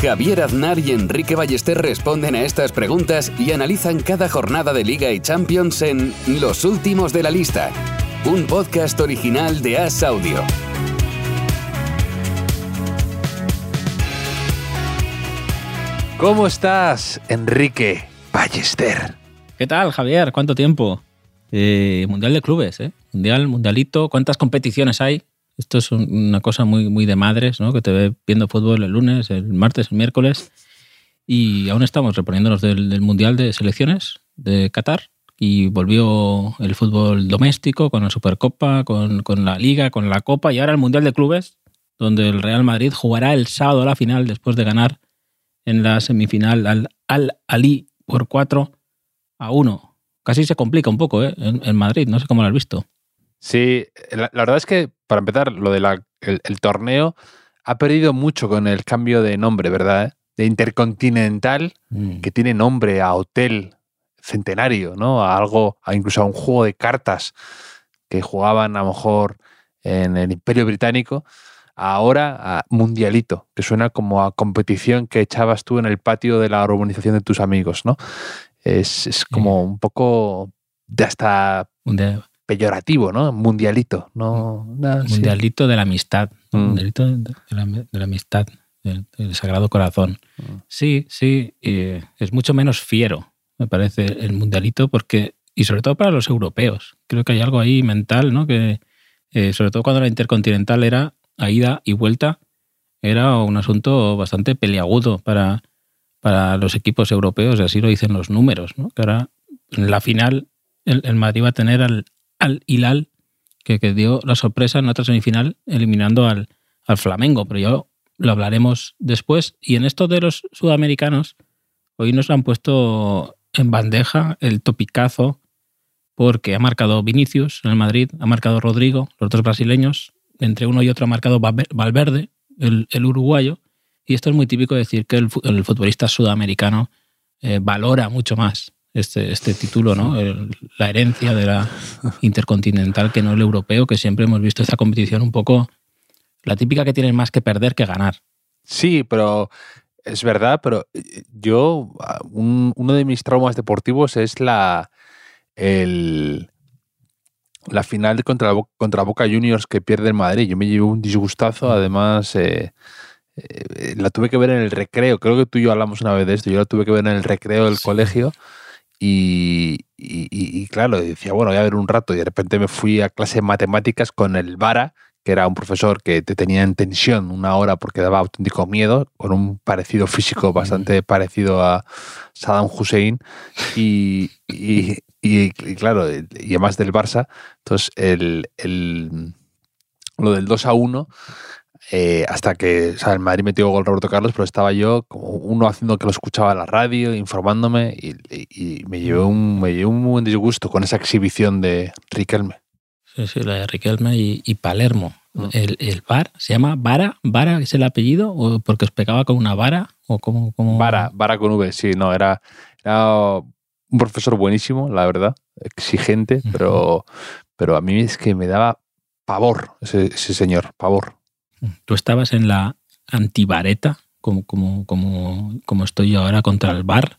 Javier Aznar y Enrique Ballester responden a estas preguntas y analizan cada jornada de Liga y Champions en Los Últimos de la Lista, un podcast original de As Audio. ¿Cómo estás, Enrique Ballester? ¿Qué tal, Javier? ¿Cuánto tiempo? Eh, mundial de clubes, ¿eh? Mundial, mundialito. ¿Cuántas competiciones hay? Esto es una cosa muy, muy de madres, ¿no? Que te ve viendo fútbol el lunes, el martes, el miércoles. Y aún estamos reponiéndonos del, Mundial de Selecciones de Qatar. Y volvió el fútbol doméstico con la Supercopa, con, con la Liga, con la Copa y ahora el Mundial de Clubes, donde el Real Madrid jugará el sábado a la final después de ganar en la semifinal al Al Ali por 4 a 1. Casi se complica un poco ¿eh? en Madrid, no sé cómo lo has visto. Sí, la, la verdad es que, para empezar, lo del el, el torneo ha perdido mucho con el cambio de nombre, ¿verdad? De Intercontinental, Mm. que tiene nombre a hotel centenario, ¿no? A algo, a incluso a un juego de cartas que jugaban a lo mejor en el Imperio Británico, ahora a Mundialito, que suena como a competición que echabas tú en el patio de la urbanización de tus amigos, ¿no? Es, es como un poco de hasta peyorativo, ¿no? Mundialito, ¿no? sí. Mundialito de la amistad. Mm. Mundialito de de la, de la amistad, del, del Sagrado Corazón. Mm. Sí, sí, eh, es mucho menos fiero, me parece, el Mundialito, porque, y sobre todo para los europeos. Creo que hay algo ahí mental, ¿no? Que, eh, sobre todo cuando la Intercontinental era a ida y vuelta, era un asunto bastante peliagudo para, para los equipos europeos, y así lo dicen los números, ¿no? Que ahora, en la final, el, el Madrid va a tener al, al Hilal, que, que dio la sorpresa en otra semifinal, eliminando al, al Flamengo, pero yo lo hablaremos después. Y en esto de los sudamericanos, hoy nos han puesto en bandeja el topicazo, porque ha marcado Vinicius en el Madrid, ha marcado Rodrigo, los dos brasileños, entre uno y otro ha marcado Valver- Valverde, el, el uruguayo, y esto es muy típico decir que el futbolista sudamericano eh, valora mucho más este, este título, ¿no? El- la herencia de la intercontinental que no el europeo, que siempre hemos visto esta competición un poco la típica que tienen más que perder que ganar. Sí, pero es verdad, pero eh, yo, ah, un- uno de mis traumas deportivos es la, el, la final contra, contra Boca Juniors que pierde el Madrid. Yo me llevé un disgustazo, además eh, eh, la tuve que ver en el recreo. Creo que tú y yo hablamos una vez de esto. Yo la tuve que ver en el recreo del Sí. colegio. Y, y- claro, decía, bueno, voy a ver un rato. Y de repente me fui a clase de matemáticas con el Vara, que era un profesor que te tenía en tensión una hora porque daba auténtico miedo, con un parecido físico bastante parecido a Saddam Hussein. Y, y- y- y claro, y además del Barça. Entonces, el, el- lo del 2 a 1 eh, hasta que o sea, el Madrid metió gol Roberto Carlos, pero estaba yo como uno haciendo que lo escuchaba en la radio, informándome, y, y- y me llevé un, me llevé un buen disgusto con esa exhibición de Riquelme. Sí, sí, la de Riquelme y, y Palermo. Mm. El, el bar, ¿se llama Vara? ¿Vara es el apellido? ¿O porque os pegaba con una vara? ¿O cómo, cómo? Vara, Vara con V, sí, no, era, era un profesor buenísimo, la verdad, exigente, pero, pero a mí es que me daba pavor ese, ese señor, pavor. Tú estabas en la antivareta, como, como, como, como estoy yo ahora contra el bar.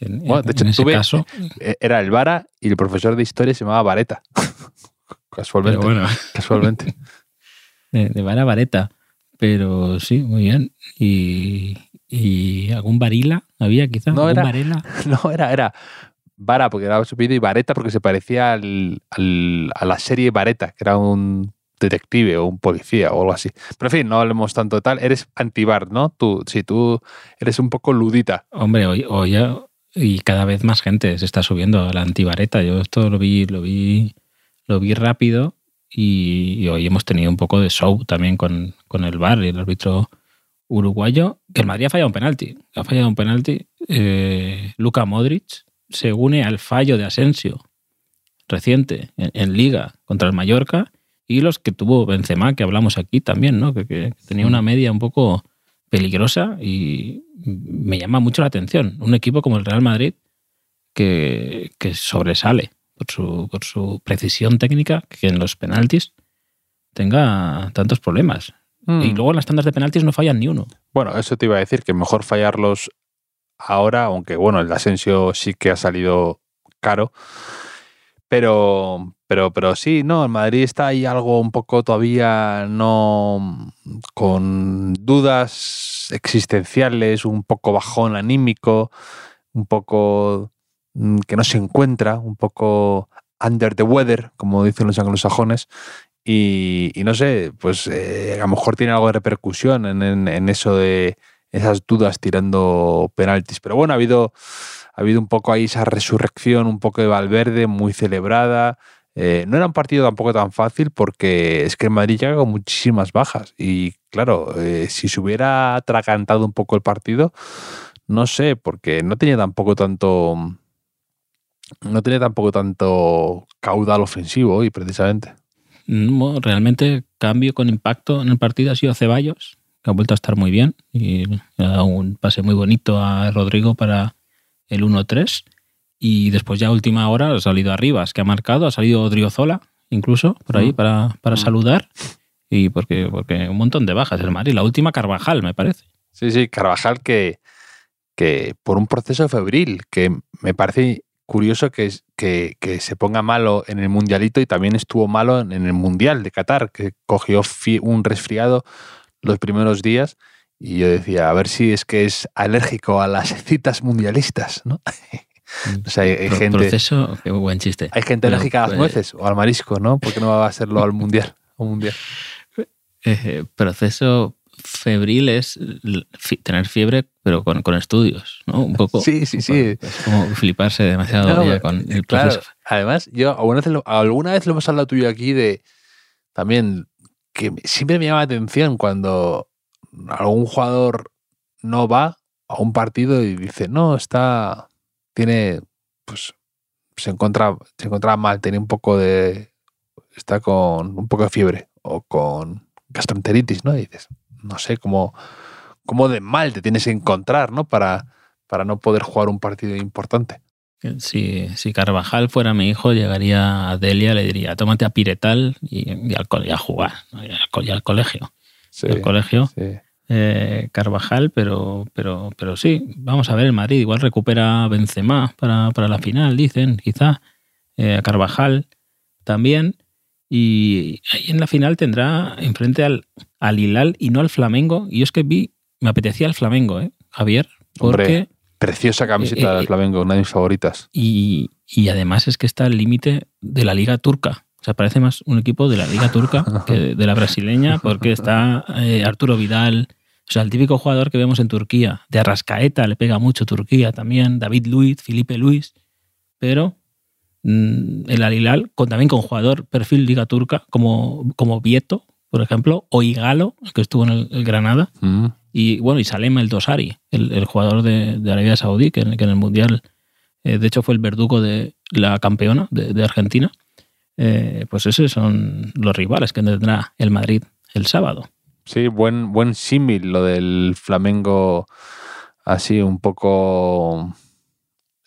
En, Bueno, de en hecho, ese tuve- caso. Eh, Era el Vara y el profesor de historia se llamaba Vareta. Casualmente, bueno, casualmente. de, de vara vareta. Pero sí, muy bien. Y, y algún varila había quizá. No, ¿Algún era- varela? No, era, era Vara, porque era su y Vareta porque se parecía al, al- a la serie Vareta, que era un detective o un policía o algo así. Pero en fin, no hablemos tanto de tal. Eres antibar, ¿no? Tú, sí, tú eres un poco ludita. Hombre, hoy, hoy ya- y cada vez más gente se está subiendo a la antivareta. Yo esto lo vi, lo vi, lo vi rápido y, hoy hemos tenido un poco de show también con, con el VAR y el árbitro uruguayo. Que el Madrid ha fallado un penalti. Ha fallado un penalti. Eh, Luka Modric se une al fallo de Asensio reciente en, Liga contra el Mallorca y los que tuvo Benzema, que hablamos aquí también, ¿no? Que, tenía una media un poco peligrosa y me llama mucho la atención. Un equipo como el Real Madrid que, sobresale por su, por su precisión técnica que en los penaltis tenga tantos problemas. Y mm. luego en las tandas de penaltis no fallan ni uno. Bueno, eso te iba a decir, que mejor fallarlos ahora, aunque bueno, el Asensio sí que ha salido caro. Pero, pero, pero sí, no, en Madrid está ahí algo un poco todavía no con dudas existenciales, un poco bajón anímico, un poco mm, que no se encuentra, un poco under the weather, como dicen los anglosajones. Y, y no sé, pues eh, a lo mejor tiene algo de repercusión en eso de esas dudas tirando penaltis. Pero bueno, ha habido, ha habido un poco ahí esa resurrección, un poco de Valverde, muy celebrada. Eh, no era un partido tampoco tan fácil porque es que el Madrid llega con muchísimas bajas. Y claro, eh, si se hubiera atragantado un poco el partido, no sé, porque no tenía tampoco tanto. No tenía tampoco tanto caudal ofensivo hoy, precisamente. realmente cambio con impacto en el partido ha sido Ceballos, ha vuelto a estar muy bien y ha dado un pase muy bonito a Rodrigo para el 1-3. Y después ya a última hora ha salido Arribas, que ha marcado, ha salido Odriozola incluso por ahí para, para saludar. Y porque, porque un montón de bajas el Madrid. La última Carvajal, me parece. Sí, sí, Carvajal que, que por un proceso febril, que me parece curioso que, que, que, se ponga malo en el mundialito y también estuvo malo en el mundial de Qatar, que cogió un resfriado los primeros días y yo decía, a ver si es que es alérgico a las citas mundialistas, ¿no? o sea, hay, gente, proceso, qué buen chiste. Hay gente alérgica a las pues, nueces o al marisco, ¿no? Porque no va a serlo al mundial. mundial. Eh, proceso febril es tener fiebre, pero con, con, estudios, ¿no? Un poco. Sí, sí, sí. Es como fliparse demasiado con el proceso. Además, yo alguna vez, alguna vez lo hemos hablado tú y yo aquí de también que siempre me llama la atención cuando algún jugador no va a un partido y dice, no, está, tiene, pues, se encuentra, se encuentra mal, tiene un poco de, está con un poco de fiebre o con gastroenteritis, ¿no? Y dices, no sé, cómo, cómo de mal te tienes que encontrar, ¿no? Para, para no poder jugar un partido importante. Si, si, Carvajal fuera mi hijo, llegaría a Delia, le diría, tómate a Piretal y, al, a jugar, y al, colegio. Sí, al colegio. Eh, Carvajal, pero, pero, pero sí, vamos a ver, el Madrid igual recupera a Benzema para, para la final, dicen, quizá. Eh, a Carvajal también. Y ahí en la final tendrá enfrente al, al Hilal y no al Flamengo. Y yo es que vi, me apetecía el Flamengo, ¿eh? Javier, porque... Preciosa camiseta eh, del eh, Flamengo, una de mis favoritas. Y, además es que está al límite de la liga turca. O sea, parece más un equipo de la liga turca que de la brasileña, porque está eh, Arturo Vidal, o sea, el típico jugador que vemos en Turquía. De Arrascaeta le pega mucho Turquía también, David Luiz, Felipe Luis, pero mm, el Alilal, con, también con jugador perfil liga turca, como, como Vieto, por ejemplo, o Igalo, que estuvo en el, Granada. Mm. Y bueno, y Salem el Dosari, el, jugador de, Arabia Saudí, que, en el Mundial, eh, de hecho, fue el verdugo de la campeona de, Argentina. Eh, pues esos son los rivales que tendrá el Madrid el sábado. Sí, buen, buen símil lo del Flamengo, así un poco.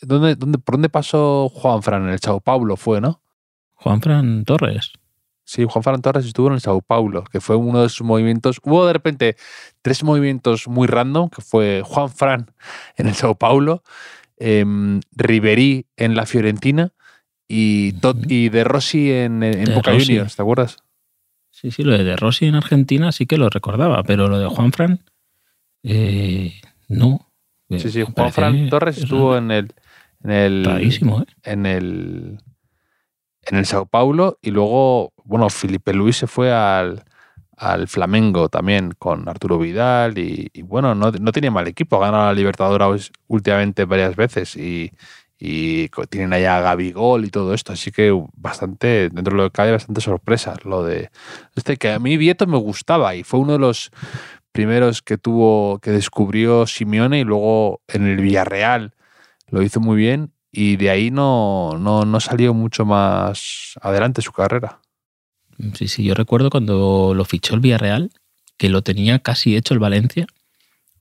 ¿Dónde, dónde, ¿Por dónde pasó Juan Fran? En el Sao Paulo fue, ¿no? Juan Fran Torres. Sí, Juan Fran Torres estuvo en el Sao Paulo, que fue uno de sus movimientos. Hubo de repente tres movimientos muy random, que fue Juan Fran en el Sao Paulo, eh, Ribery en la Fiorentina y, y De Rossi en, Boca Juniors, ¿te acuerdas? Sí, sí, lo de De Rossi en Argentina sí que lo recordaba, pero lo de Juan Fran, eh, no. Sí, sí, Juan Fran Torres estuvo en el, en el, ¿eh? en el en el Sao Paulo y luego, bueno, Felipe Luis se fue al, al Flamengo también con Arturo Vidal y, bueno, no, no, tenía mal equipo, ha ganado la Libertadores últimamente varias veces y, y tienen allá a Gabigol y todo esto, así que bastante, dentro de lo que cabe, bastante sorpresa lo de este que a mí Vieto me gustaba y fue uno de los primeros que tuvo, que descubrió Simeone y luego en el Villarreal lo hizo muy bien y de ahí no, no, no salió mucho más adelante su carrera. Sí, sí, yo recuerdo cuando lo fichó el Villarreal, que lo tenía casi hecho el Valencia,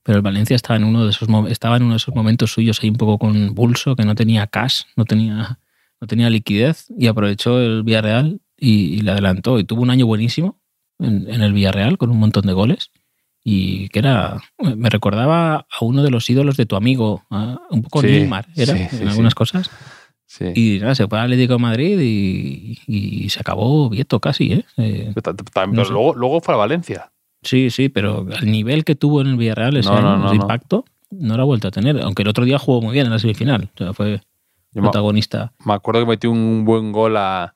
pero el Valencia estaba en uno de esos, estaba en uno de esos momentos suyos ahí un poco convulso, que no tenía cash, no tenía, no tenía liquidez, y aprovechó el Villarreal y, le adelantó. Y tuvo un año buenísimo en, el Villarreal con un montón de goles. Y que era, me recordaba a uno de los ídolos de tu amigo, un poco Nilmar, era en algunas cosas. Y nada, se fue al Atlético de Madrid y, se acabó Vieto casi. ¿eh? eh pero, luego, luego fue a Valencia. Sí, sí, pero el nivel que tuvo en el Villarreal ese impacto, no lo ha vuelto a tener. Aunque el otro día jugó muy bien en la semifinal. O sea, fue protagonista. Me acuerdo que metió un buen gol a,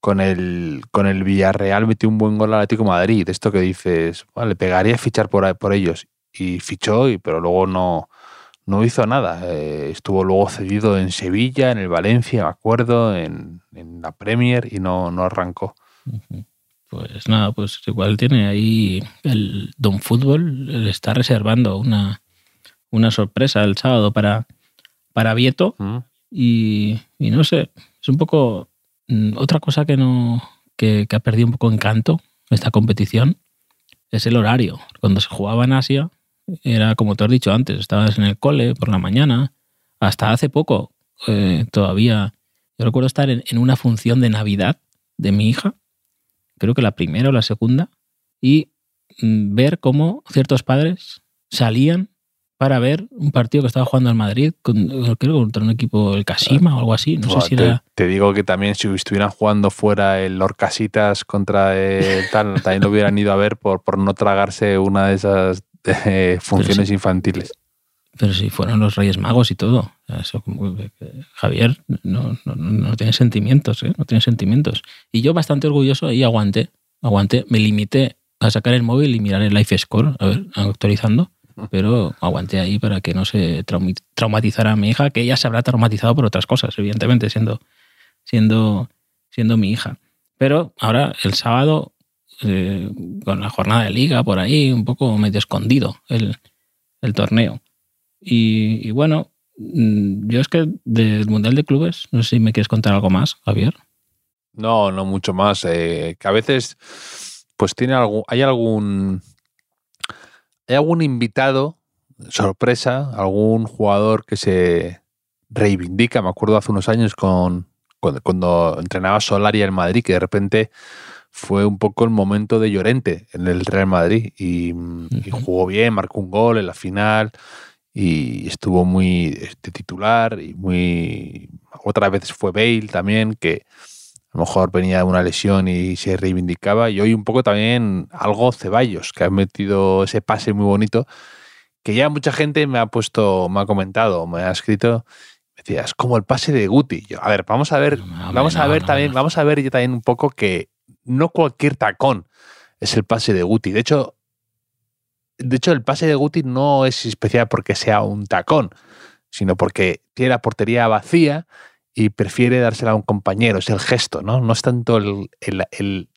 con, el, con el Villarreal, metió un buen gol al Atlético de Madrid. Esto que dices, le pegaría fichar por, por ellos. Y fichó, y, pero luego no, no hizo nada. Eh, estuvo luego cedido en Sevilla, en el Valencia, me acuerdo, en, en la Premier y no, no arrancó. Pues nada, pues igual tiene ahí el Don Fútbol, le está reservando una, una sorpresa el sábado para, para Vieto. Mm. Y, no sé, es un poco mm, otra cosa que no que, ha perdido un poco encanto esta competición es el horario. Cuando se jugaba en Asia, era como te has dicho antes, estabas en el cole por la mañana, hasta hace poco eh, todavía. Yo recuerdo estar en, una función de Navidad de mi hija creo que la primera o la segunda, y mm, ver cómo ciertos padres salían para ver un partido que estaba jugando al Madrid, con, creo contra un equipo, el Casima o algo así. No sé si te, era... te, digo que también si estuvieran jugando fuera el Orcasitas contra el tal, también lo hubieran ido a ver por, por no tragarse una de esas eh, funciones infantiles. Pero si fueron los Reyes Magos y todo. Javier no, no, tiene sentimientos, ¿eh? no tiene sentimientos. Y yo bastante orgulloso ahí aguanté, aguanté, me limité a sacar el móvil y mirar el Life Score, a ver, actualizando, pero aguanté ahí para que no se traumatizara a mi hija, que ella se habrá traumatizado por otras cosas, evidentemente, siendo, siendo, siendo mi hija. Pero ahora, el sábado, eh, con la jornada de liga por ahí, un poco medio escondido el, el torneo. Y, bueno, mm, yo es que del Mundial de Clubes, no sé si me quieres contar algo más, Javier. No, no mucho más. Eh, que a veces, pues tiene algo, hay algún, hay algún invitado sorpresa, algún jugador que se reivindica. Me acuerdo hace unos años con cuando, entrenaba Solari en Madrid, que de repente fue un poco el momento de Llorente en el Real Madrid y, y jugó bien, marcó un gol en la final y estuvo muy este, titular y muy... Otras veces fue Bale también, que a lo mejor venía de una lesión y se reivindicaba. Y hoy un poco también algo Ceballos, que ha metido ese pase muy bonito, que ya mucha gente me ha puesto, me ha comentado, me ha escrito, me decía, es como el pase de Guti. Yo, a ver, vamos a ver, vamos a ver también, vamos a ver yo también un poco que no cualquier tacón es el pase de Guti. De hecho, de hecho, el pase de Guti no es especial porque sea un tacón, sino porque tiene la portería vacía y prefiere dársela a un compañero. Es el gesto, ¿no? No es tanto el,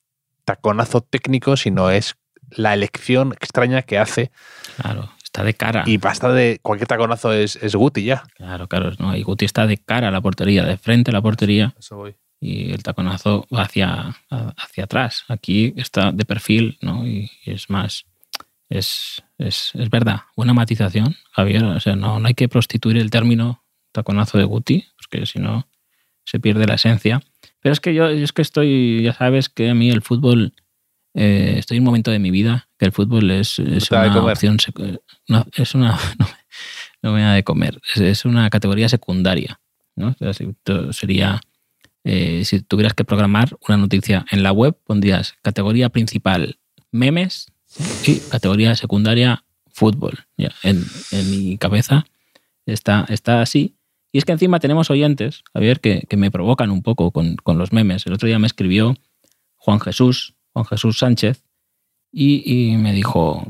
taconazo técnico, sino es la elección extraña que hace. Claro, está de cara. Y basta de. Cualquier taconazo es, es Guti ya. Claro, claro. No, y Guti está de cara a la portería, de frente a la portería. Eso voy. Y el taconazo va hacia, hacia atrás. Aquí está de perfil, ¿no? y es más es, es, es, verdad. Buena matización, Javier. O sea, no, no hay que prostituir el término taconazo de Guti, porque si no se pierde la esencia. Pero es que yo, es que estoy, ya sabes que a mí el fútbol, eh, estoy en un momento de mi vida que el fútbol es, es una opción, es una, no, me da de comer, es, una categoría secundaria. ¿no? sería, eh, si tuvieras que programar una noticia en la web, pondrías categoría principal memes, y categoría secundaria, fútbol. Ya, en, mi cabeza está, está así. Y es que encima tenemos oyentes, Javier, que, que me provocan un poco con, con, los memes. El otro día me escribió Juan Jesús, Juan Jesús Sánchez, y, y me dijo,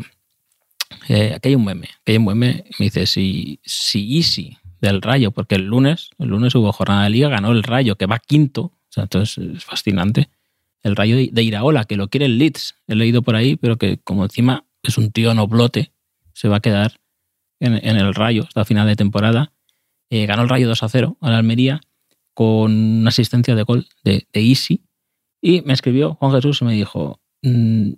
eh, aquí hay un meme, aquí hay un meme, me dice, si, si Easy del Rayo, porque el lunes, el lunes hubo jornada de liga, ganó el Rayo, que va quinto, o sea, entonces es fascinante el Rayo de Iraola, que lo quiere el Leeds, he leído por ahí, pero que como encima es un tío noblote, se va a quedar en, el Rayo hasta final de temporada. eh, ganó el Rayo 2 a 0 a la Almería con una asistencia de gol de, de Easy. Y me escribió Juan Jesús y me dijo, mm,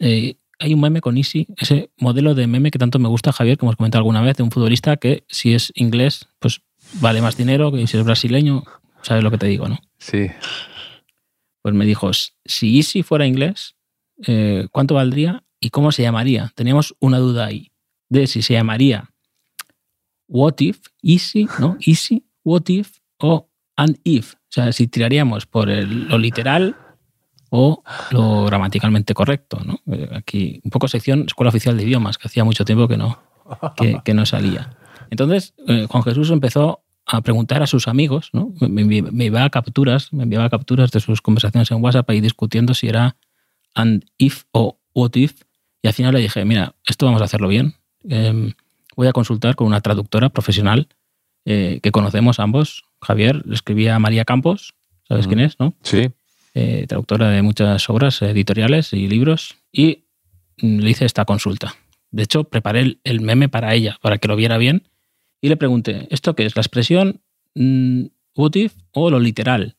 eh, hay un meme con Easy, ese modelo de meme que tanto me gusta, Javier, que hemos comentado alguna vez, de un futbolista que si es inglés, pues vale más dinero que si es brasileño, sabes lo que te digo, ¿no? Sí. Pues me dijo, si Easy fuera inglés, eh, ¿cuánto valdría y cómo se llamaría? Teníamos una duda ahí de si se llamaría What If, Easy, ¿no? Easy, What If o And If. O sea, si tiraríamos por lo literal o lo gramaticalmente correcto. Eh, Aquí, un poco sección Escuela Oficial de Idiomas, que hacía mucho tiempo que no, que, que no salía. Entonces, eh, Juan Jesús empezó a preguntar a sus amigos, ¿no? Me, me, me enviaba capturas, me enviaba capturas de sus conversaciones en WhatsApp ahí discutiendo si era and if o what if. Y al final le dije, mira, esto vamos a hacerlo bien. Eh, voy a consultar con una traductora profesional eh, que conocemos ambos. Javier le escribía a María Campos, ¿sabes quién es? ¿no? Sí. Eh, traductora de muchas obras editoriales y libros. Y mm, le hice esta consulta. De hecho, preparé el, el meme para ella, para que lo viera bien. Y le pregunté, ¿esto qué es? ¿La expresión mm, what if o lo literal?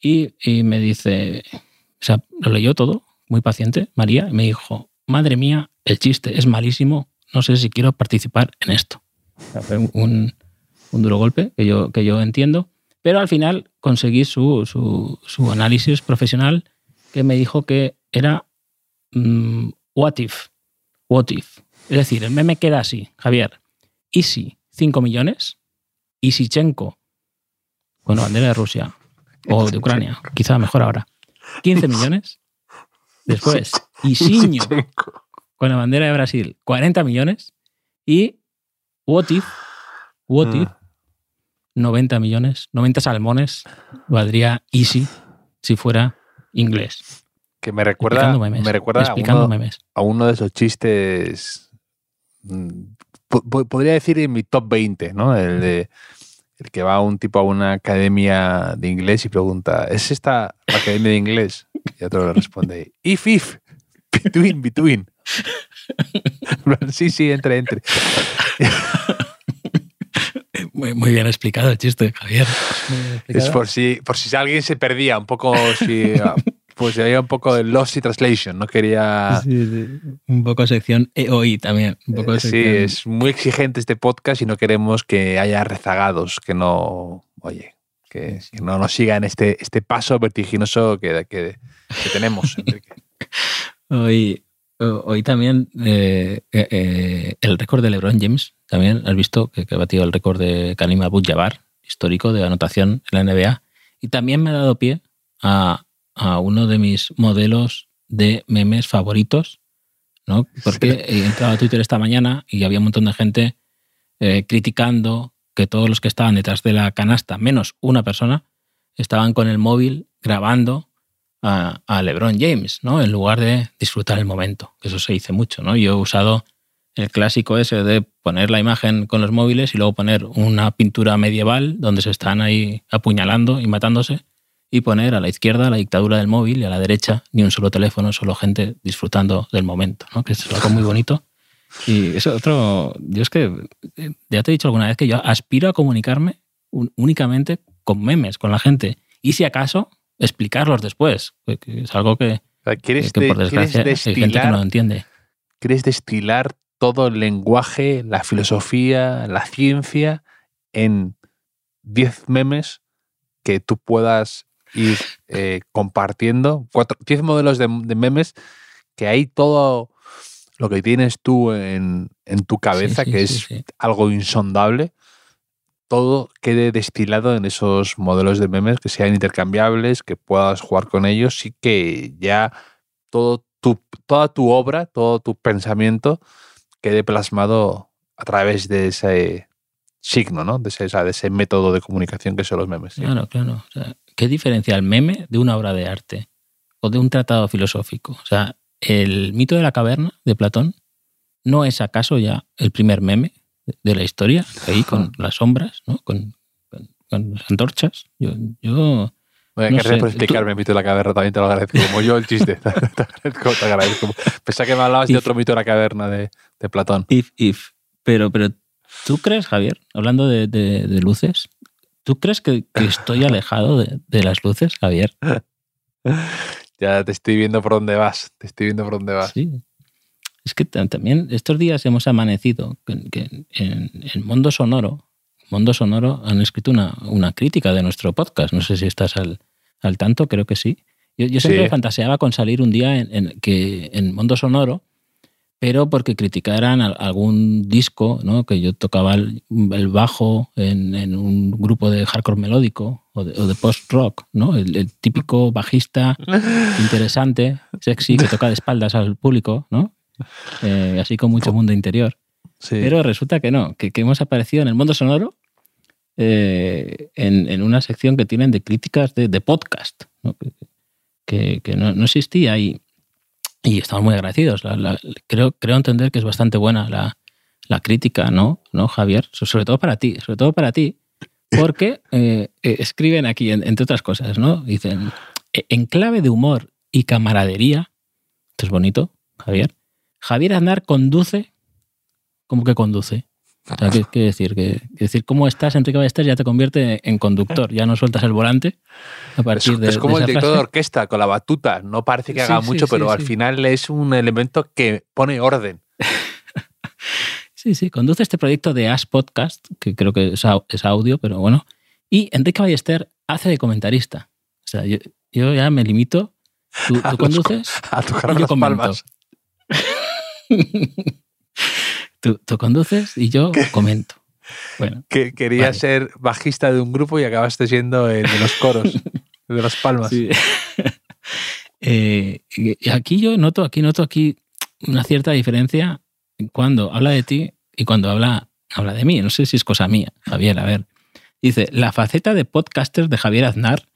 Y, y me dice, o sea, lo leyó todo, muy paciente, María, y me dijo, madre mía, el chiste es malísimo, no sé si quiero participar en esto. Fue un, un duro golpe que yo, que yo entiendo, pero al final conseguí su, su, su análisis profesional que me dijo que era mm, what if, what if. Es decir, el meme queda así, Javier. Easy, 5 millones. Isichenko, con la bandera de Rusia o de Ucrania, quizá mejor ahora. 15 millones. Después, Isiño, con la bandera de Brasil, 40 millones. Y What If, What Mm. If, 90 millones, 90 salmones, valdría Easy si fuera inglés. Que me recuerda, memes. me recuerda a uno, memes. a uno de esos chistes. Po- po- Podría decir en mi top 20, ¿no? El de el que va un tipo a una academia de inglés y pregunta, ¿es esta la academia de inglés? Y otro le responde, if, if, between, between. sí, sí, entre, entre. Muy, muy bien explicado el chiste, Javier. Es por si, por si alguien se perdía un poco, si, pues había un poco de lost in translation, no quería... Sí, sí. Un poco sección EOI también. Un poco Eh, Sí, es muy exigente este podcast y no queremos que haya rezagados, que no, oye, que, que no nos sigan este, este paso vertiginoso que, que, que tenemos. Enrique. Hoy, hoy también eh, eh, el récord de LeBron James, también has visto que, que ha batido el récord de Karim Abdul-Jabbar, histórico de anotación en la NBA. Y también me ha dado pie a, a uno de mis modelos de memes favoritos, ¿no? Porque he entrado a Twitter esta mañana y había un montón de gente eh, criticando que todos los que estaban detrás de la canasta, menos una persona, estaban con el móvil grabando a, a LeBron James, ¿no? En lugar de disfrutar el momento, que eso se dice mucho, ¿no? Yo he usado el clásico ese de poner la imagen con los móviles y luego poner una pintura medieval donde se están ahí apuñalando y matándose y poner a la izquierda la dictadura del móvil y a la derecha ni un solo teléfono, solo gente disfrutando del momento, ¿no? Que es algo muy bonito. Y eso otro, yo es que eh, ya te he dicho alguna vez que yo aspiro a comunicarme un- únicamente con memes, con la gente. Y si acaso, explicarlos después, que- que es algo que, ¿Quieres, que por desgracia hay gente que no lo destilar, entiende. quieres destilar todo el lenguaje, la filosofía, la ciencia en 10 memes que tú puedas ir eh, compartiendo? Cuatro, 10 modelos de, de memes que hay todo lo que tienes tú en, en tu cabeza, Sí, sí, que es sí. algo insondable, todo quede destilado en esos modelos de memes que sean intercambiables, que puedas jugar con ellos y que ya todo tu, toda tu obra, todo tu pensamiento quede plasmado a través de ese signo, ¿no? De ese, o sea, de ese método de comunicación que son los memes. Claro, claro. O sea, ¿Qué diferencia el meme de una obra de arte o de un tratado filosófico? O sea, el mito de la caverna de Platón no es acaso ya el primer meme de la historia, ahí con las sombras, ¿no? con, con- con las antorchas. Yo, yo Bueno, no gracias tú- explicarme el mito de la caverna, también te lo agradezco. Como yo el chiste. te agradezco, te agradezco. Pensaba que me hablabas de otro mito de la caverna de, de Platón. if, if, pero, pero ¿Tú crees, Javier, hablando de, de- de luces, ¿tú crees que, que estoy alejado de, de las luces, Javier? Ya te estoy viendo por dónde vas. Te estoy viendo por dónde vas. Sí. Es que ta- también estos días hemos amanecido que, que en el Mundo Sonoro, Mundo Sonoro han escrito una, una crítica de nuestro podcast. No sé si estás al, al tanto, creo que sí. Yo, yo siempre Sí. fantaseaba con salir un día en, en que en Mundo Sonoro, pero porque criticaran al- algún disco, ¿no? que yo tocaba el, el bajo en, en un grupo de hardcore melódico o de, o de post-rock, ¿no? el, el típico bajista interesante, sexy, que toca de espaldas al público, ¿no? Eh, así con mucho mundo interior. Sí. Pero resulta que no, que, que hemos aparecido en el mundo sonoro eh, en, en una sección que tienen de críticas de, de podcast, ¿no? que, que- que no, no existía y, y estamos muy agradecidos. La- la- creo, creo entender que es bastante buena la, la crítica, ¿no? ¿no, Javier? So- Sobre todo para ti, sobre todo para ti, porque eh, eh, escriben aquí, en- entre otras cosas, ¿no? Dicen, "E- en clave de humor y camaradería, esto es bonito, Javier, Javier Aznar conduce, ¿cómo que conduce? O sea, ¿qué quiere decir? Que, decir, ¿cómo estás, Enrique Ballester? Ya te convierte en conductor, ya no sueltas el volante a Es, partir de es como de el esa director de frase. orquesta con la batuta. No parece que haga sí, mucho, sí, pero al sí. final es un elemento que pone orden. Sí, sí, conduce este proyecto de Ash Podcast, que creo que es, au- es audio, pero bueno. Y Enrique Ballester hace de comentarista. O sea, yo, yo ya me limito. Tú, A tú los conduces, A tocar Y yo las palmas. tú, tú conduces y yo comento. Bueno, Que quería Vale. ser bajista de un grupo y acabaste siendo el de los coros, el de las palmas. Sí. Eh, y aquí yo noto, aquí noto aquí una cierta diferencia cuando habla de ti y cuando habla, habla de mí. No sé si es cosa mía, Javier. A ver. Dice, la faceta de podcaster de Javier Aznar,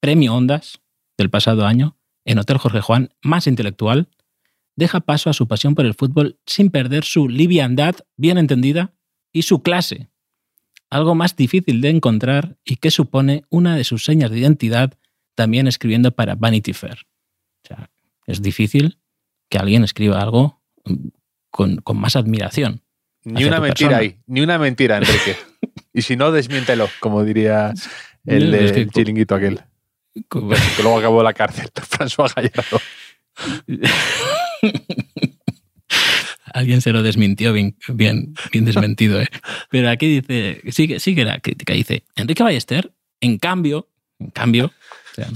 premio Ondas del pasado año, en Hotel Jorge Juan, más intelectual, deja paso a su pasión por el fútbol sin perder su liviandad bien entendida y su clase. Algo más difícil de encontrar y que supone una de sus señas de identidad también escribiendo para Vanity Fair. O sea, es difícil que alguien escriba algo mm, con, con más admiración. Ni una mentira persona. ahí, ni una mentira, Enrique. y si no, desmiéntelo, como diría el No, es del que- chiringuito aquel, que luego acabó la cárcel, François Gallardo. Alguien se lo desmintió bien, bien, bien desmentido. ¿eh? Pero aquí dice, sigue, sigue la crítica, dice, Enrique Ballester, en cambio, en cambio, o sea,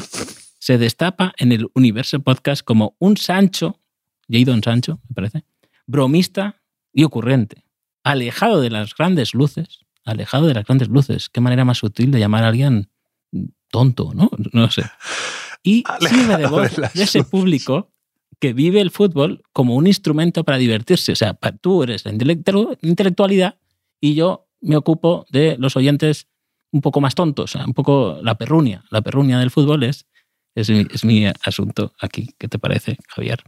se destapa en el universo podcast como un Sancho, Jadon Sancho, me parece, bromista y ocurrente, alejado de las grandes luces, alejado de las grandes luces. Qué manera más sutil de llamar a alguien tonto, ¿no? No sé. Y sirve de voz de ese público que vive el fútbol como un instrumento para divertirse. O sea, tú eres la intelectu- intelectualidad y yo me ocupo de los oyentes un poco más tontos, un poco la perrunia. La perrunia del fútbol es, es, mi, es mi asunto aquí. ¿Qué te parece, Javier?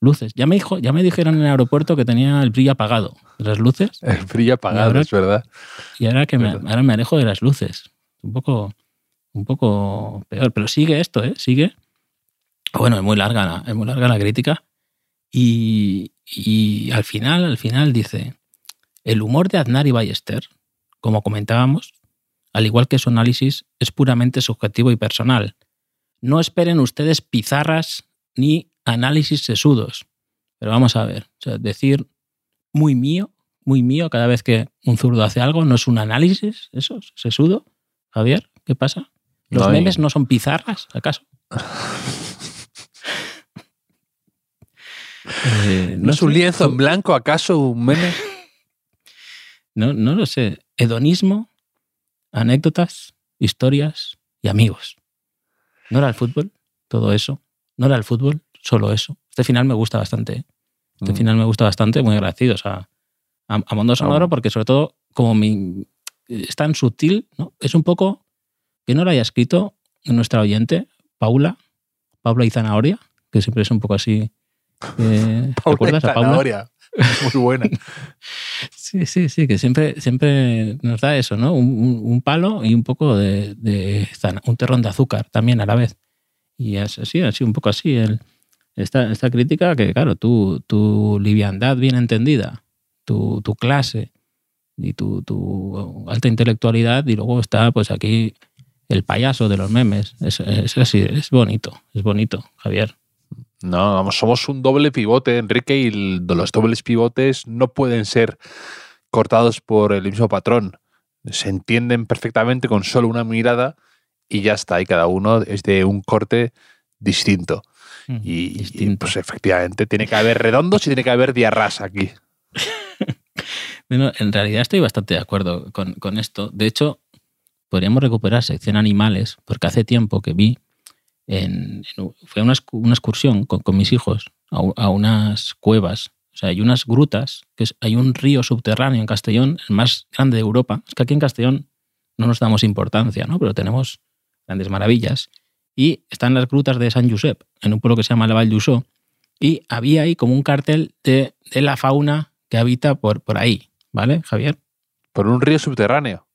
Luces. Ya me, dijo, ya me dijeron en el aeropuerto que tenía el brillo apagado. Las luces. El brillo apagado, ahora- es verdad. Y ahora que me, ahora me alejo de las luces. Un poco, un poco peor. Pero sigue esto, ¿eh? Sigue. Bueno, es muy larga la, es muy larga la crítica. Y, y al final, al final dice, el humor de Aznar y Ballester, como comentábamos, al igual que su análisis, es puramente subjetivo y personal. No esperen ustedes pizarras ni análisis sesudos. Pero vamos a ver, o sea, decir muy mío, muy mío cada vez que un zurdo hace algo, no es un análisis, eso, sesudo. Javier, ¿qué pasa? ¿Los No memes no son pizarras, acaso? Eh, ¿No es un sé. lienzo en blanco, acaso un meme? No, no lo sé. Hedonismo, anécdotas, historias y amigos. ¿No era el fútbol? Todo eso. ¿No era el fútbol? Solo eso. Este final me gusta bastante. ¿eh? Este Mm. final me gusta bastante, muy agradecidos a, a, a Sonoro, Ah. porque sobre todo, como mi, es tan sutil, ¿no? Es un poco que no lo haya escrito nuestra oyente, Paula, Paula y Zanahoria, que siempre es un poco así. Eh, ¿Te acuerdas a Paula? Muy buena. Sí, sí, sí, que siempre, siempre nos da eso, ¿no? Un, un- un palo y un poco de, de un terrón de azúcar también a la vez. Y es así, así, un poco así. El, esta, esta crítica que, claro, tu, tu liviandad bien entendida, tu, tu clase y tu, tu alta intelectualidad y luego está pues aquí el payaso de los memes. Es, es así, es bonito, es bonito, Javier. No, vamos, somos un doble pivote, Enrique, y los dobles pivotes no pueden ser cortados por el mismo patrón. Se entienden perfectamente con solo una mirada y ya está. Y cada uno es de un corte distinto. Mm, Y, pues efectivamente, tiene que haber redondos y tiene que haber diarras aquí. Bueno, en realidad estoy bastante de acuerdo con, con esto. De hecho, podríamos recuperar sección animales, porque hace tiempo que vi, en, en- fue una, excu- una excursión con, con mis hijos a, unas cuevas. O sea, hay unas grutas, que es- hay un río subterráneo en Castellón, el más grande de Europa. Es que aquí en Castellón no nos damos importancia, ¿no? Pero tenemos grandes maravillas. Y están las grutas de San Josep, en un pueblo que se llama La Val d'Usó. Y había ahí como un cartel de, de la fauna que habita por, por ahí, ¿vale, Javier? Por un río subterráneo.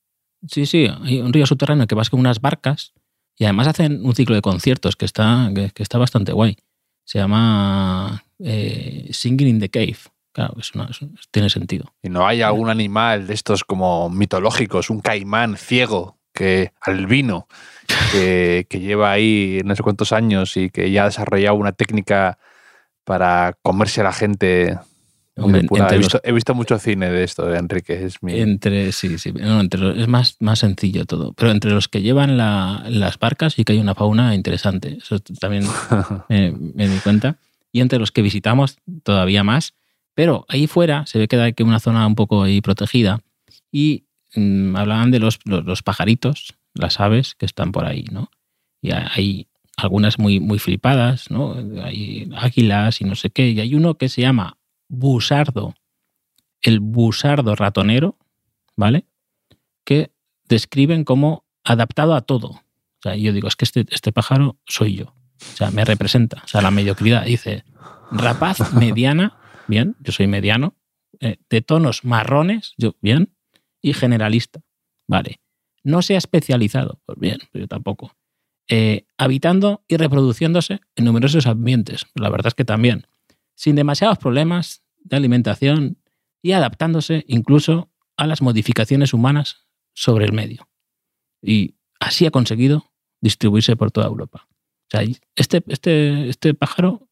Sí, sí, hay un río subterráneo que vas con unas barcas y además hacen un ciclo de conciertos que está, que, que está bastante guay. Se llama eh, Singing in the Cave. Claro, es una- es- tiene sentido. Y no hay algún animal de estos como mitológicos, un caimán ciego, que albino, que, que lleva ahí no sé cuántos años y que ya ha desarrollado una técnica para comerse a la gente. Hombre, entre he, los- visto, he visto mucho cine de esto, Enrique. Es mi... Entre, sí, sí, no, entre los- es más, más sencillo todo. Pero entre los que llevan la- las barcas sí que hay una fauna interesante. Eso también me, me di cuenta. Y entre los que visitamos todavía más. Pero ahí fuera se ve que hay una zona un poco ahí protegida. Y mm, hablaban de los, los, los pajaritos, las aves que están por ahí, ¿no? Y hay algunas muy, muy flipadas, ¿no? Hay águilas y no sé qué. Y hay uno que se llama busardo, el busardo ratonero, ¿vale? Que describen como adaptado a todo. O sea, yo digo, es que este, este pájaro soy yo. O sea, me representa. O sea, la mediocridad. Dice, rapaz mediana, bien, yo soy mediano, eh, de tonos marrones, yo, bien, y generalista, vale. No se ha especializado, pues bien, yo tampoco. Eh, habitando y reproduciéndose en numerosos ambientes, la verdad es que también, sin demasiados problemas de alimentación y adaptándose incluso a las modificaciones humanas sobre el medio. Y así ha conseguido distribuirse por toda Europa. O sea, este, este, este pájaro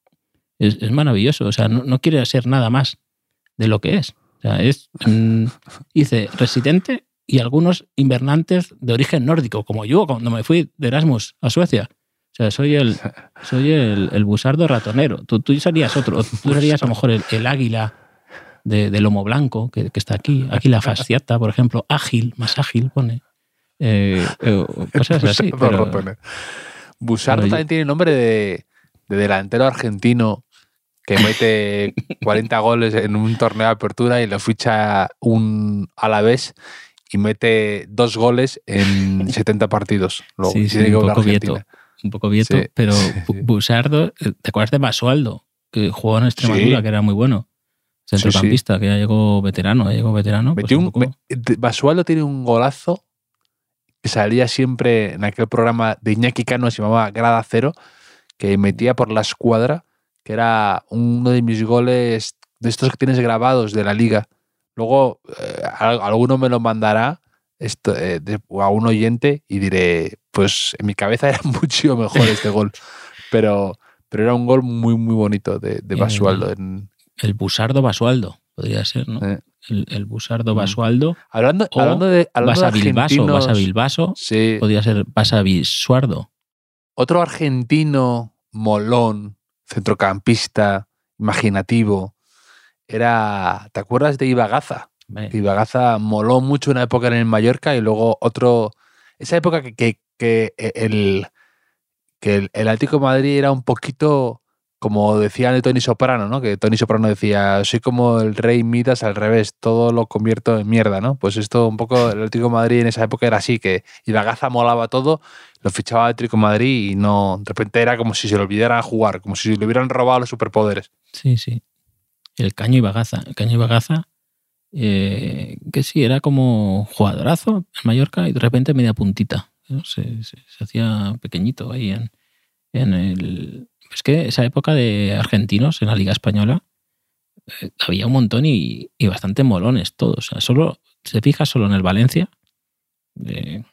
es, es maravilloso. O sea, no, no, quiere ser nada más de lo que es. O sea, es, mm, dice, residente y algunos invernantes de origen nórdico, como yo cuando me fui de Erasmus a Suecia. Sea, soy el, soy el, el busardo ratonero. Tú, tú serías otro. Tú serías a lo mejor el, el águila de, de, lomo blanco que, que, está aquí. Águila fasciata, por ejemplo. Ágil, más ágil pone. Eh, eh, cosas así. Pero, Busardo también tiene nombre de, de, delantero argentino que mete 40 goles en un torneo de apertura y lo ficha un Alavés y mete dos goles en 70 partidos. Luego, sí, sí, un, poco vieto, un poco vieto, sí, pero Busardo, ¿te acuerdas de Basualdo? Que jugó en Extremadura, que era muy bueno. Centrocampista, que ya llegó veterano, ya llegó veterano. Pues un, poco... Basualdo tiene un golazo que salía siempre en aquel programa de Iñaki Cano, se llamaba Grada Cero, que metía por la escuadra, que era uno de mis goles de estos que tienes grabados de la liga. Luego, eh, alguno me lo mandará esto, eh, de, a un oyente y diré, pues en mi cabeza era mucho mejor este gol. Pero, pero era un gol muy, muy bonito de, de Basualdo. En... El Busardo Basualdo, podría ser, ¿no? Eh. El, el, Busardo Basualdo. Hablando, hablando de. Hablando. Sí. Podría ser Basavisuardo. Otro argentino molón, centrocampista, imaginativo, era. ¿Te acuerdas de Ibagaza? Ibagaza moló mucho una época en el Mallorca y luego otro. Esa época que, que, que el, que el, el Atlético Madrid era un poquito como decía de Tony Soprano, ¿no? Que Tony Soprano decía, soy como el rey Midas al revés, todo lo convierto en mierda, ¿no? Pues esto un poco, el Atlético Madrid en esa época era así, que Ibagaza molaba todo, lo fichaba el Atlético Madrid y no, de repente era como si se le olvidaran jugar, como si le hubieran robado los superpoderes. Sí, sí. El Caño Ibagaza, el Caño Ibagaza, eh, que sí, era como jugadorazo en Mallorca y de repente media puntita, ¿no? se, se, se, hacía pequeñito ahí en, en el es que esa época de argentinos en la Liga Española eh, había un montón y, y, bastante molones todos. O sea, solo se fija solo en el Valencia,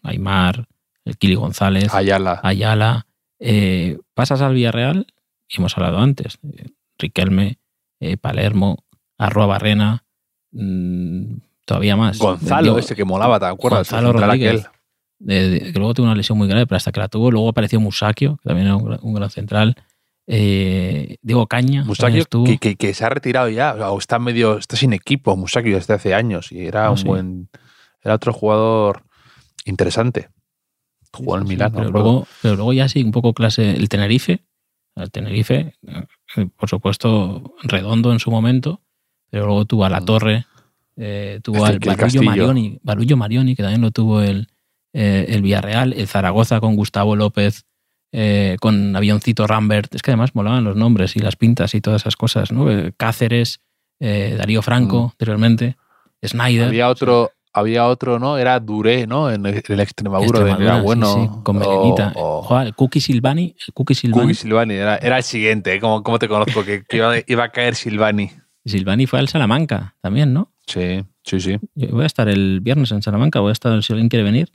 Aymar, el Kili González, Ayala. Ayala, eh, pasas al Villarreal, y hemos hablado antes, eh, Riquelme, Palermo, Arroa Barrena, mm, todavía más. Gonzalo, Digo, ese que molaba, ¿te acuerdas? Gonzalo Rodríguez. aquel. Que luego tuvo una lesión muy grave, pero hasta que la tuvo, luego apareció Musakio, que también era un, gran- un gran central. Eh, Diego Caña. Musakio, que, que- que se ha retirado ya, o está medio, está sin equipo, Musakio desde hace años, y era Ah, un sí. buen, era otro jugador interesante. Jugó en Sí, Milán, pero, luego, pero luego ya sí, un poco clase. El Tenerife, el Tenerife, eh, por supuesto, redondo en su momento, pero luego tuvo a La Mm. Torre, eh, tuvo Este, al Barullo. Marioni, Barullo Marioni, que también lo tuvo el, eh, el Villarreal, el Zaragoza con Gustavo López, eh, con Avioncito Rambert. Es que además molaban los nombres y las pintas y todas esas cosas, ¿no? Eh, Cáceres, Darío Franco, Mm. anteriormente, Snyder. Había otro, había otro, ¿no? Era Duré, ¿no? En el, el Extremadura, era bueno. sí, con Melenita. o- Jugaba el Cookie Silvani, el Cookie Silvani. Cookie Silvani, era, era el siguiente, ¿eh? ¿Cómo, cómo te conozco? Que, que iba, iba a caer Silvani. Silvani fue al Salamanca también, ¿no? Sí, sí, sí. Yo voy a estar el viernes en Salamanca, voy a estar, si alguien quiere venir,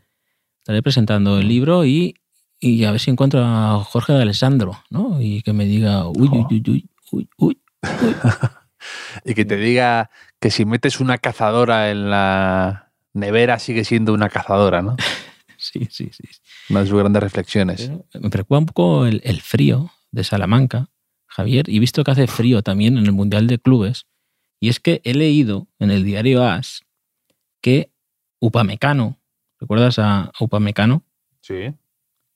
estaré presentando el libro y, y a ver si encuentro a Jorge de Alessandro, ¿no? Y que me diga, uy, uy, uy, uy, uy, uy. Y que te diga que si metes una cazadora en la nevera sigue siendo una cazadora, ¿no? Sí, sí, sí. Una de sus grandes reflexiones. Pero me preocupa un poco el, el frío de Salamanca, Javier, y visto que hace frío también en el Mundial de Clubes, y es que he leído en el diario AS que Upamecano, ¿recuerdas a Upamecano? Sí.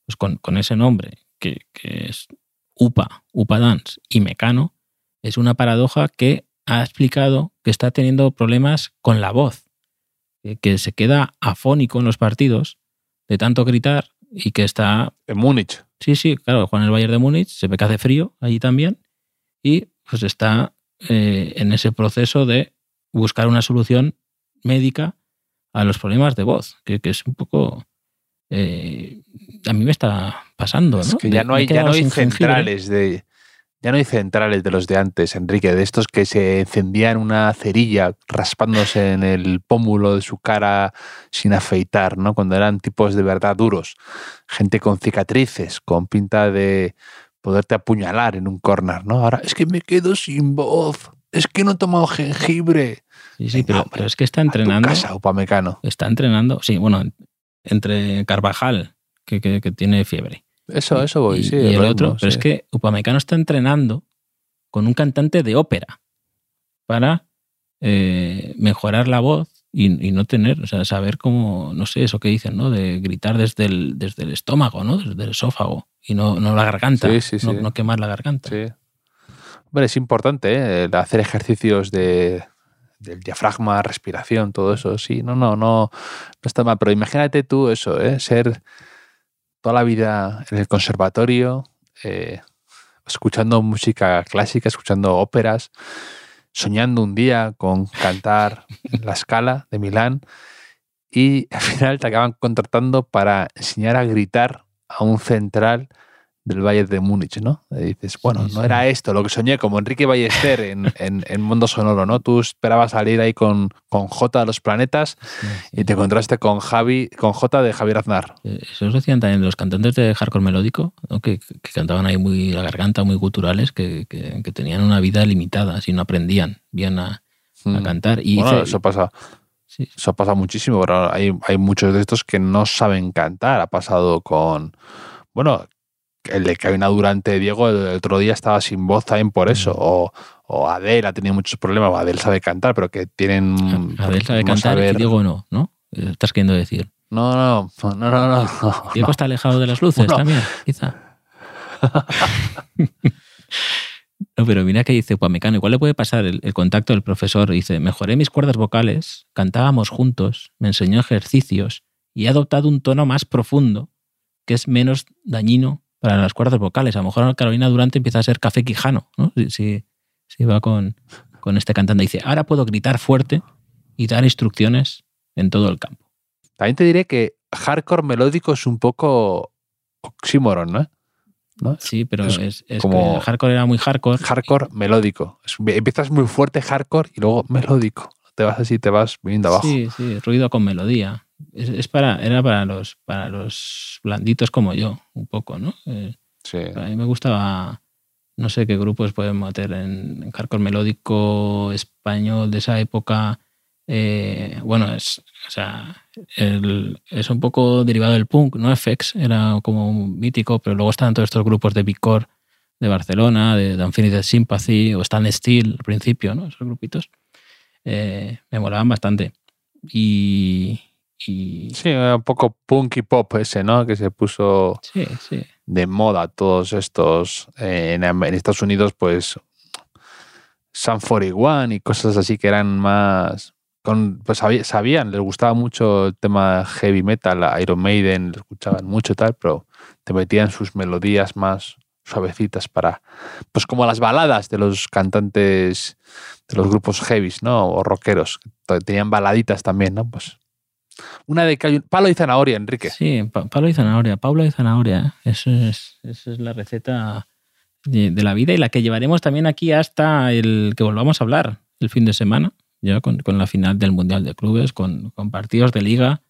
pues con, con ese nombre, que, que es UPA, UPA Dance y Mecano, es una paradoja que ha explicado que está teniendo problemas con la voz, que, que se queda afónico en los partidos de tanto gritar y que está, En Múnich. sí, sí, claro, Juan el Bayern de Múnich, se ve que hace frío allí también y pues está eh, en ese proceso de buscar una solución médica a los problemas de voz, que, que es un poco... eh, a mí me está pasando, ¿no? Es que De- ya no hay, ya no hay centrales de. Ya no hay centrales de los de antes, Enrique, de estos que se encendían una cerilla raspándose en el pómulo de su cara sin afeitar, ¿no? Cuando eran tipos de verdad duros. Gente con cicatrices, con pinta de poderte apuñalar en un corner, ¿no? Ahora es que me quedo sin voz, es que no he tomado jengibre. Sí, sí, Venga, pero, hombre, pero es que está entrenando. casa, Upamecano. Está entrenando, sí, bueno, en- entre Carvajal, que, que- que tiene fiebre, Eso, eso voy, y, sí. y el otro, pero es que Upamecano está entrenando con un cantante de ópera para eh, mejorar la voz y, y no tener, o sea, saber cómo, no sé, eso que dicen, ¿no? De gritar desde el, desde el estómago, ¿no? Desde el esófago y no, no la garganta, Sí, sí, no, sí. no quemar la garganta. Sí. Hombre, es importante ¿eh? Hacer ejercicios de, del diafragma, respiración, todo eso. Sí, no, no, no, no está mal. Pero imagínate tú eso, ¿eh? ser toda la vida en el conservatorio, eh, escuchando música clásica, escuchando óperas, soñando un día con cantar la escala de Milán y al final te acaban contratando para enseñar a gritar a un central del Bayern de Múnich, ¿no? Y dices, bueno, no era esto lo que soñé, como Enrique Ballester en, en, en Mundo Sonoro, ¿no? Tú esperabas salir ahí con, con J de los planetas Sí, sí. y te encontraste con Javi, con J de Javier Aznar. Eh, Eso os decían también los cantantes de hardcore melódico, ¿no? que, que cantaban ahí muy la garganta, muy guturales, que, que- que tenían una vida limitada, si no aprendían bien a, a Mm. cantar. Y Bueno, hice- eso pasa, sí, eso pasa muchísimo, pero hay, hay muchos de estos que no saben cantar. Ha pasado con, bueno, el de Cabina Durante Diego el otro día estaba sin voz también por eso, Mm. o, o Adele ha tenido muchos problemas, o Adele sabe cantar, pero que tienen... Abel sabe no cantar y Diego no, ¿no? Estás queriendo decir. No, no, no, no, no. Diego está alejado de las luces también, quizá. No, pero mira que dice Upamecano, igual le puede pasar el, el contacto del profesor. Dice, mejoré mis cuerdas vocales, cantábamos juntos, me enseñó ejercicios y he adoptado un tono más profundo que es menos dañino para las cuerdas vocales. A lo mejor Carolina Durante empieza a ser café quijano, ¿no? Si, si- si va con, con este cantante. Dice, ahora puedo gritar fuerte y dar instrucciones en todo el campo. También te diré que hardcore melódico es un poco oxímoron, ¿no? ¿No? Sí, pero Es es, es como- el hardcore era muy hardcore. Hardcore melódico. Empiezas muy fuerte hardcore y luego melódico. te vas así, te vas viniendo abajo. Sí, sí, ruido con melodía. Es, para, era para los, para los blanditos como yo, un poco, ¿no? Eh, sí. A mí me gustaba, no sé qué grupos pueden meter en, en hardcore melódico español de esa época. Eh, bueno, es, o sea, es un poco derivado del punk, ¿no? FX era como un mítico, pero luego estaban todos estos grupos de Bicor de Barcelona, de Infinite Sympathy o Stand Still al principio, ¿no? Esos grupitos. Eh, me molaban bastante. Y, Sí, un poco punk y pop ese, ¿no? Que se puso de moda todos estos. Eh, en, en, Estados Unidos, pues. Sun 41 y cosas así que eran más. Con, pues sabían, les gustaba mucho el tema heavy metal, Iron Maiden, lo escuchaban mucho y tal, pero te metían sus melodías más suavecitas para, pues como las baladas de los cantantes de los grupos heavies, ¿no? O rockeros. Tenían baladitas también, ¿no? Pues una de palo y zanahoria, Enrique. Sí, palo y zanahoria, Paula y zanahoria. Eso es, esa es la receta de, la vida y la que llevaremos también aquí hasta el que volvamos a hablar el fin de semana, ya con, la final del Mundial de Clubes, con, con partidos de liga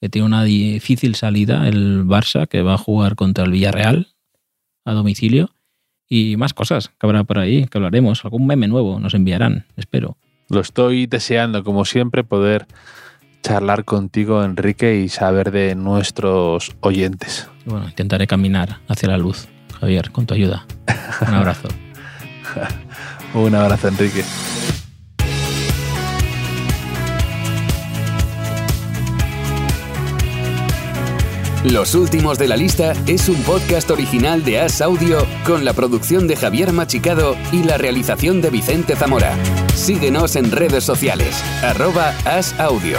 que tiene una difícil salida el Barça, que va a jugar contra el Villarreal a domicilio y más cosas que habrá por ahí, que hablaremos. Algún meme nuevo nos enviarán, espero. Lo estoy deseando, como siempre, poder charlar contigo, Enrique, y saber de nuestros oyentes. Bueno, intentaré caminar hacia la luz, Javier, con tu ayuda. Un abrazo. Un abrazo, Enrique. Los últimos de la lista es un podcast original de As Audio con la producción de Javier Machicado y la realización de Vicente Zamora. Síguenos en redes sociales, arroba As Audio.